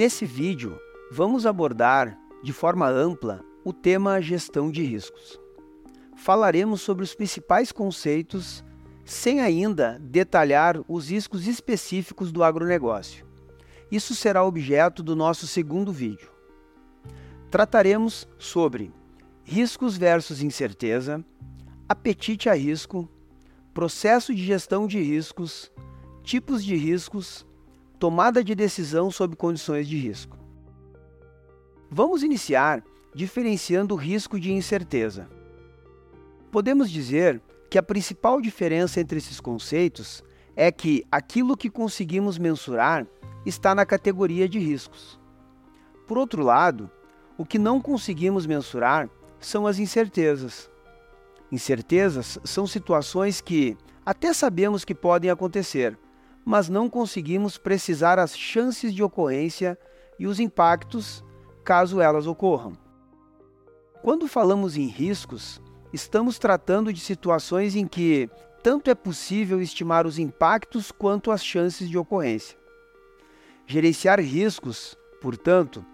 Nesse vídeo, vamos abordar de forma ampla o tema gestão de riscos. Falaremos sobre os principais conceitos, sem ainda detalhar os riscos específicos do agronegócio. Isso será objeto do nosso segundo vídeo. Trataremos sobre riscos versus incerteza, apetite a risco, processo de gestão de riscos, tipos de riscos, tomada de decisão sob condições de risco. Vamos iniciar diferenciando o risco de incerteza. Podemos dizer que a principal diferença entre esses conceitos é que aquilo que conseguimos mensurar está na categoria de riscos. Por outro lado, o que não conseguimos mensurar são as incertezas. Incertezas são situações que até sabemos que podem acontecer, mas não conseguimos precisar as chances de ocorrência e os impactos caso elas ocorram. Quando falamos em riscos, estamos tratando de situações em que tanto é possível estimar os impactos quanto as chances de ocorrência. Gerenciar riscos, portanto,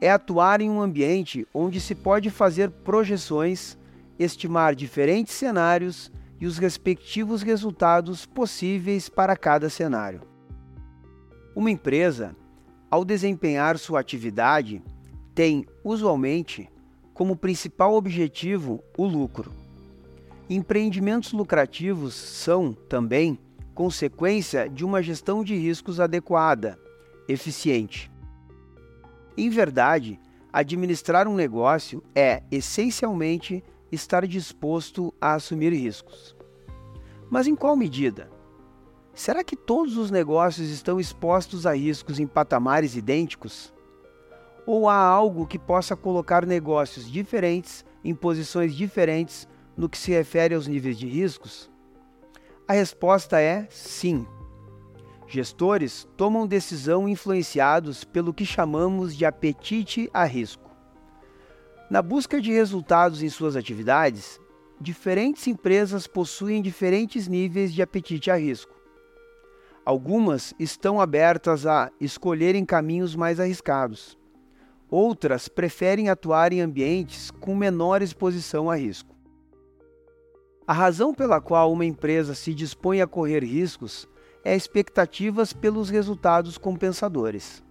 é atuar em um ambiente onde se pode fazer projeções, estimar diferentes cenários e os respectivos resultados possíveis para cada cenário. Uma empresa, ao desempenhar sua atividade, tem, usualmente, como principal objetivo o lucro. Empreendimentos lucrativos são, também, consequência de uma gestão de riscos adequada, eficiente. Em verdade, administrar um negócio é, essencialmente, estar disposto a assumir riscos. Mas em qual medida? Será que todos os negócios estão expostos a riscos em patamares idênticos? Ou há algo que possa colocar negócios diferentes em posições diferentes no que se refere aos níveis de riscos? A resposta é sim. Gestores tomam decisão influenciados pelo que chamamos de apetite a risco. Na busca de resultados em suas atividades, diferentes empresas possuem diferentes níveis de apetite a risco. Algumas estão abertas a escolherem caminhos mais arriscados. Outras preferem atuar em ambientes com menor exposição a risco. A razão pela qual uma empresa se dispõe a correr riscos é expectativas pelos resultados compensadores.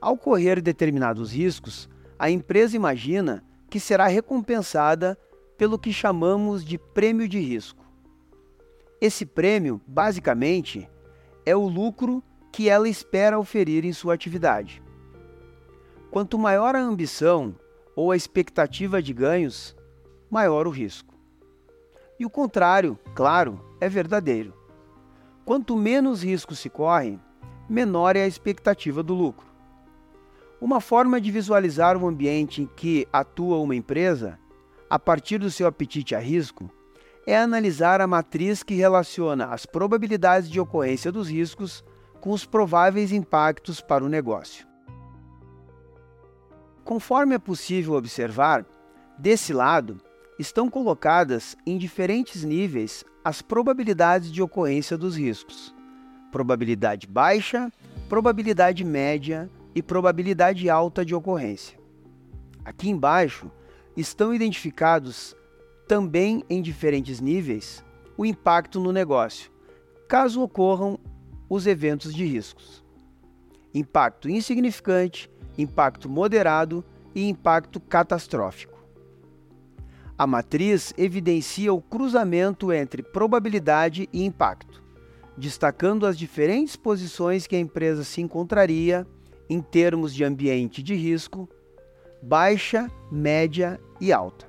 Ao correr determinados riscos, a empresa imagina que será recompensada pelo que chamamos de prêmio de risco. Esse prêmio, basicamente, é o lucro que ela espera oferir em sua atividade. Quanto maior a ambição ou a expectativa de ganhos, maior o risco. E o contrário, claro, é verdadeiro. Quanto menos risco se corre, menor é a expectativa do lucro. Uma forma de visualizar o ambiente em que atua uma empresa, a partir do seu apetite a risco, é analisar a matriz que relaciona as probabilidades de ocorrência dos riscos com os prováveis impactos para o negócio. Conforme é possível observar, desse lado estão colocadas em diferentes níveis as probabilidades de ocorrência dos riscos: probabilidade baixa, probabilidade média e probabilidade alta de ocorrência. Aqui embaixo estão identificados também em diferentes níveis o impacto no negócio, caso ocorram os eventos de riscos. Impacto insignificante, impacto moderado e impacto catastrófico. A matriz evidencia o cruzamento entre probabilidade e impacto, destacando as diferentes posições que a empresa se encontraria em termos de ambiente de risco, baixa, média e alta.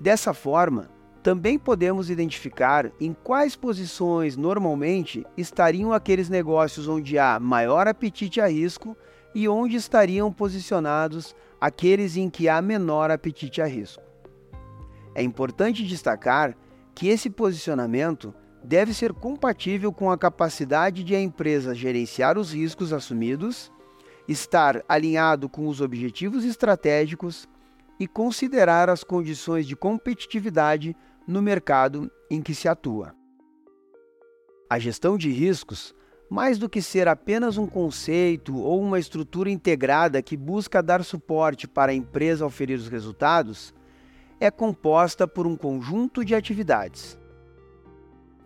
Dessa forma, também podemos identificar em quais posições normalmente estariam aqueles negócios onde há maior apetite a risco e onde estariam posicionados aqueles em que há menor apetite a risco. É importante destacar que esse posicionamento deve ser compatível com a capacidade de a empresa gerenciar os riscos assumidos, estar alinhado com os objetivos estratégicos e considerar as condições de competitividade no mercado em que se atua. A gestão de riscos mais do que ser apenas um conceito ou uma estrutura integrada que busca dar suporte para a empresa oferir os resultados, é composta por um conjunto de atividades.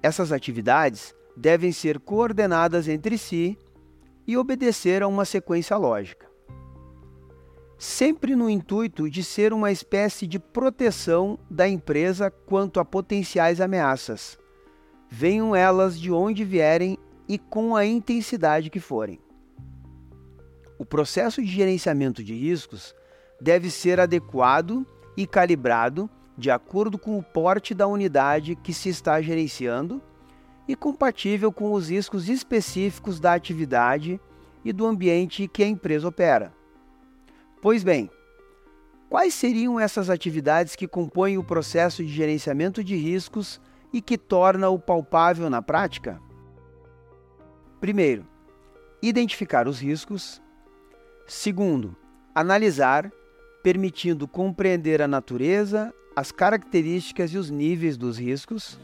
Essas atividades devem ser coordenadas entre si e obedecer a uma sequência lógica. Sempre no intuito de ser uma espécie de proteção da empresa quanto a potenciais ameaças, venham elas de onde vierem e com a intensidade que forem. O processo de gerenciamento de riscos deve ser adequado e calibrado de acordo com o porte da unidade que se está gerenciando e compatível com os riscos específicos da atividade e do ambiente que a empresa opera. Pois bem, quais seriam essas atividades que compõem o processo de gerenciamento de riscos e que torna-o palpável na prática? Primeiro, identificar os riscos. Segundo, analisar, permitindo compreender a natureza, as características e os níveis dos riscos.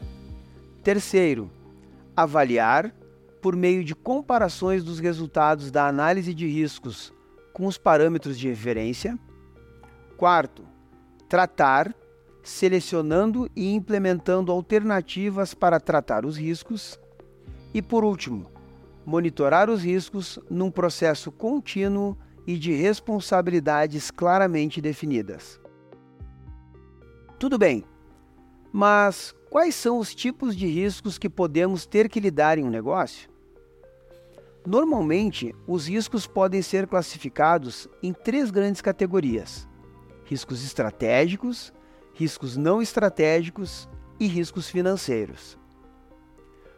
Terceiro, avaliar, por meio de comparações dos resultados da análise de riscos com os parâmetros de referência. Quarto, tratar, selecionando e implementando alternativas para tratar os riscos. E por último, monitorar os riscos num processo contínuo e de responsabilidades claramente definidas. Tudo bem, mas quais são os tipos de riscos que podemos ter que lidar em um negócio? Normalmente, os riscos podem ser classificados em três grandes categorias: riscos estratégicos, riscos não estratégicos e riscos financeiros.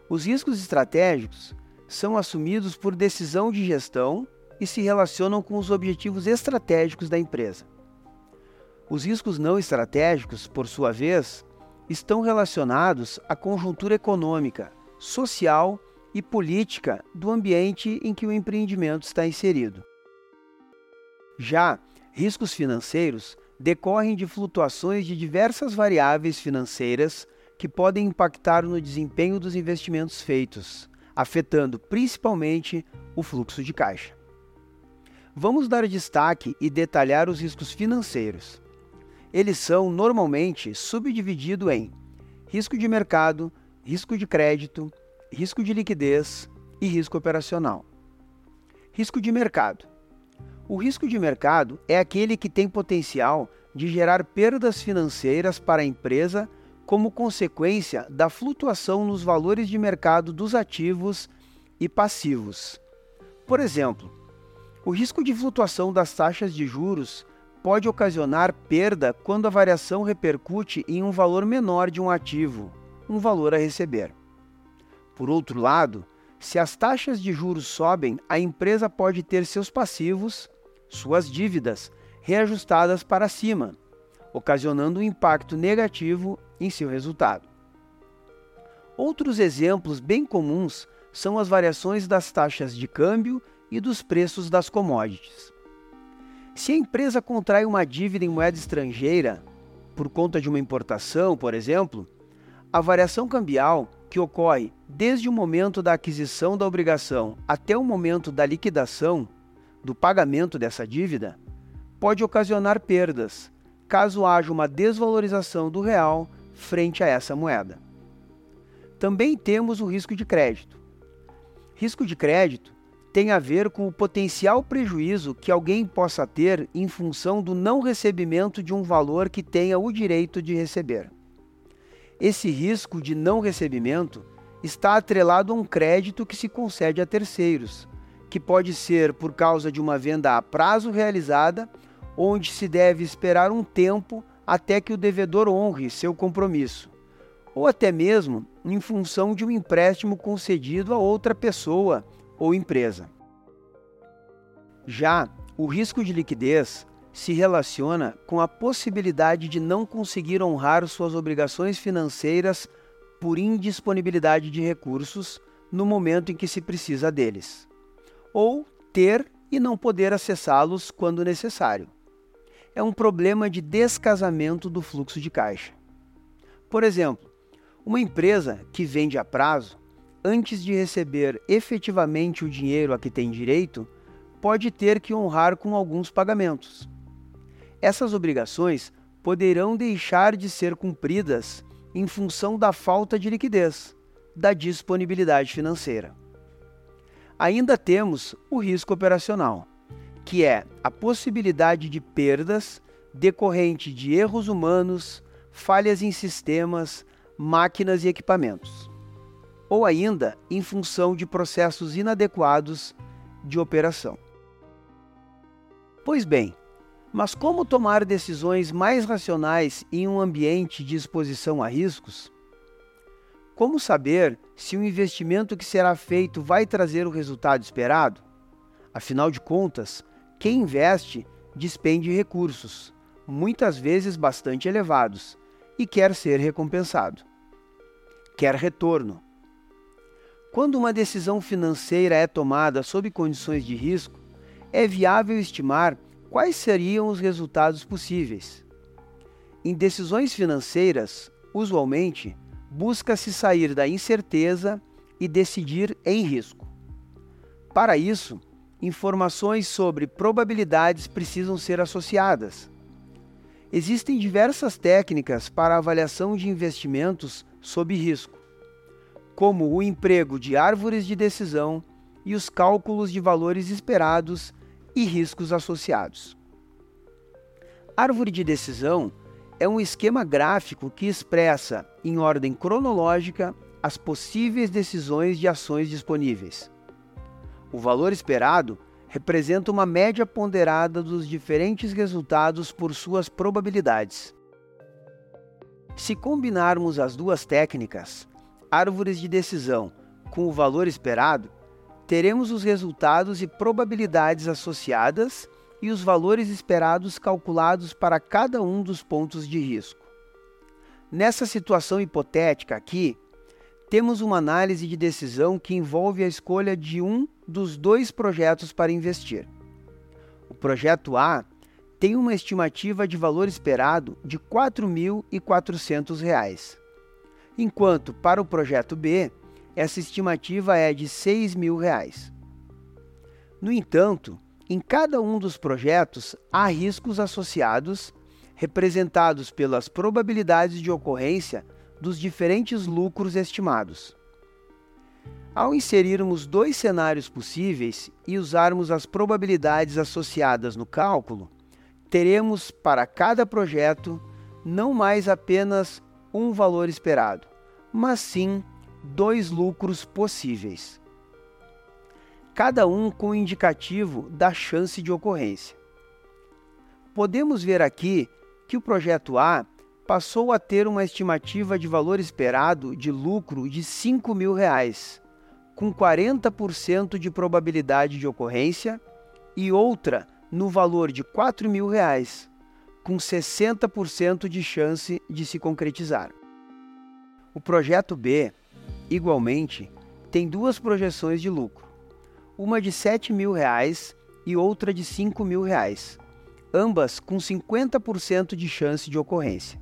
Os riscos estratégicos são assumidos por decisão de gestão e se relacionam com os objetivos estratégicos da empresa. Os riscos não estratégicos, por sua vez, estão relacionados à conjuntura econômica, social e política do ambiente em que o empreendimento está inserido. Já riscos financeiros decorrem de flutuações de diversas variáveis financeiras que podem impactar no desempenho dos investimentos feitos, afetando principalmente o fluxo de caixa. Vamos dar destaque e detalhar os riscos financeiros. Eles são normalmente subdivididos em risco de mercado, risco de crédito, risco de liquidez e risco operacional. Risco de mercado. O risco de mercado é aquele que tem potencial de gerar perdas financeiras para a empresa como consequência da flutuação nos valores de mercado dos ativos e passivos. Por exemplo, o risco de flutuação das taxas de juros pode ocasionar perda quando a variação repercute em um valor menor de um ativo, um valor a receber. Por outro lado, se as taxas de juros sobem, a empresa pode ter seus passivos, suas dívidas, reajustadas para cima, ocasionando um impacto negativo em seu resultado. Outros exemplos bem comuns são as variações das taxas de câmbio e dos preços das commodities. Se a empresa contrai uma dívida em moeda estrangeira, por conta de uma importação, por exemplo, a variação cambial, que ocorre desde o momento da aquisição da obrigação até o momento da liquidação do pagamento dessa dívida, pode ocasionar perdas, caso haja uma desvalorização do real frente a essa moeda. Também temos o risco de crédito. Risco de crédito tem a ver com o potencial prejuízo que alguém possa ter em função do não recebimento de um valor que tenha o direito de receber. Esse risco de não recebimento está atrelado a um crédito que se concede a terceiros, que pode ser por causa de uma venda a prazo realizada onde se deve esperar um tempo até que o devedor honre seu compromisso, ou até mesmo em função de um empréstimo concedido a outra pessoa ou empresa. Já o risco de liquidez se relaciona com a possibilidade de não conseguir honrar suas obrigações financeiras por indisponibilidade de recursos no momento em que se precisa deles, ou ter e não poder acessá-los quando necessário é um problema de descasamento do fluxo de caixa. Por exemplo, uma empresa que vende a prazo antes de receber efetivamente o dinheiro a que tem direito, pode ter que honrar com alguns pagamentos. Essas obrigações poderão deixar de ser cumpridas em função da falta de liquidez, da disponibilidade financeira. Ainda temos o risco operacional, que é a possibilidade de perdas decorrente de erros humanos, falhas em sistemas, máquinas e equipamentos, ou ainda em função de processos inadequados de operação. Pois bem, mas como tomar decisões mais racionais em um ambiente de exposição a riscos? Como saber se o investimento que será feito vai trazer o resultado esperado? Afinal de contas, quem investe despende recursos, muitas vezes bastante elevados, e quer ser recompensado. Quer retorno. Quando uma decisão financeira é tomada sob condições de risco, é viável estimar quais seriam os resultados possíveis. Em decisões financeiras, usualmente, busca-se sair da incerteza e decidir em risco. Para isso, informações sobre probabilidades precisam ser associadas. Existem diversas técnicas para avaliação de investimentos sob risco, como o emprego de árvores de decisão e os cálculos de valores esperados e riscos associados. Árvore de decisão é um esquema gráfico que expressa, em ordem cronológica, as possíveis decisões de ações disponíveis. O valor esperado representa uma média ponderada dos diferentes resultados por suas probabilidades. Se combinarmos as duas técnicas, árvores de decisão com o valor esperado, teremos os resultados e probabilidades associadas e os valores esperados calculados para cada um dos pontos de risco. Nessa situação hipotética aqui, temos uma análise de decisão que envolve a escolha de um dos dois projetos para investir. O projeto A tem uma estimativa de valor esperado de R$ 4.400, enquanto para o projeto B essa estimativa é de 6 mil reais. No entanto, em cada um dos projetos há riscos associados, representados pelas probabilidades de ocorrência dos diferentes lucros estimados. Ao inserirmos dois cenários possíveis e usarmos as probabilidades associadas no cálculo, teremos para cada projeto não mais apenas um valor esperado, mas sim dois lucros possíveis, cada um com o indicativo da chance de ocorrência. Podemos ver aqui que o projeto A passou a ter uma estimativa de valor esperado de lucro de 5 mil reais, com 40% de probabilidade de ocorrência, e outra no valor de 4 mil reais, com 60% de chance de se concretizar. O projeto B Igualmente, tem duas projeções de lucro, uma de 7 mil reais e outra de 5 mil reais, ambas com 50% de chance de ocorrência.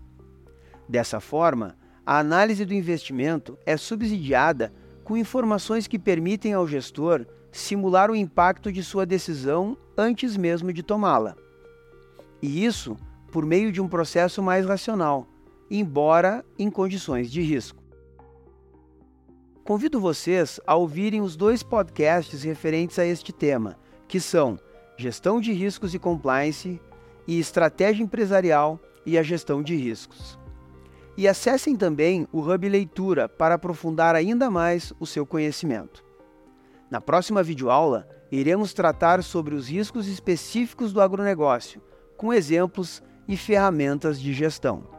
Dessa forma, a análise do investimento é subsidiada com informações que permitem ao gestor simular o impacto de sua decisão antes mesmo de tomá-la. E isso por meio de um processo mais racional, embora em condições de risco. Convido vocês a ouvirem os dois podcasts referentes a este tema, que são Gestão de Riscos e Compliance e Estratégia Empresarial e a Gestão de Riscos. E acessem também o Hub Leitura para aprofundar ainda mais o seu conhecimento. Na próxima videoaula, iremos tratar sobre os riscos específicos do agronegócio, com exemplos e ferramentas de gestão.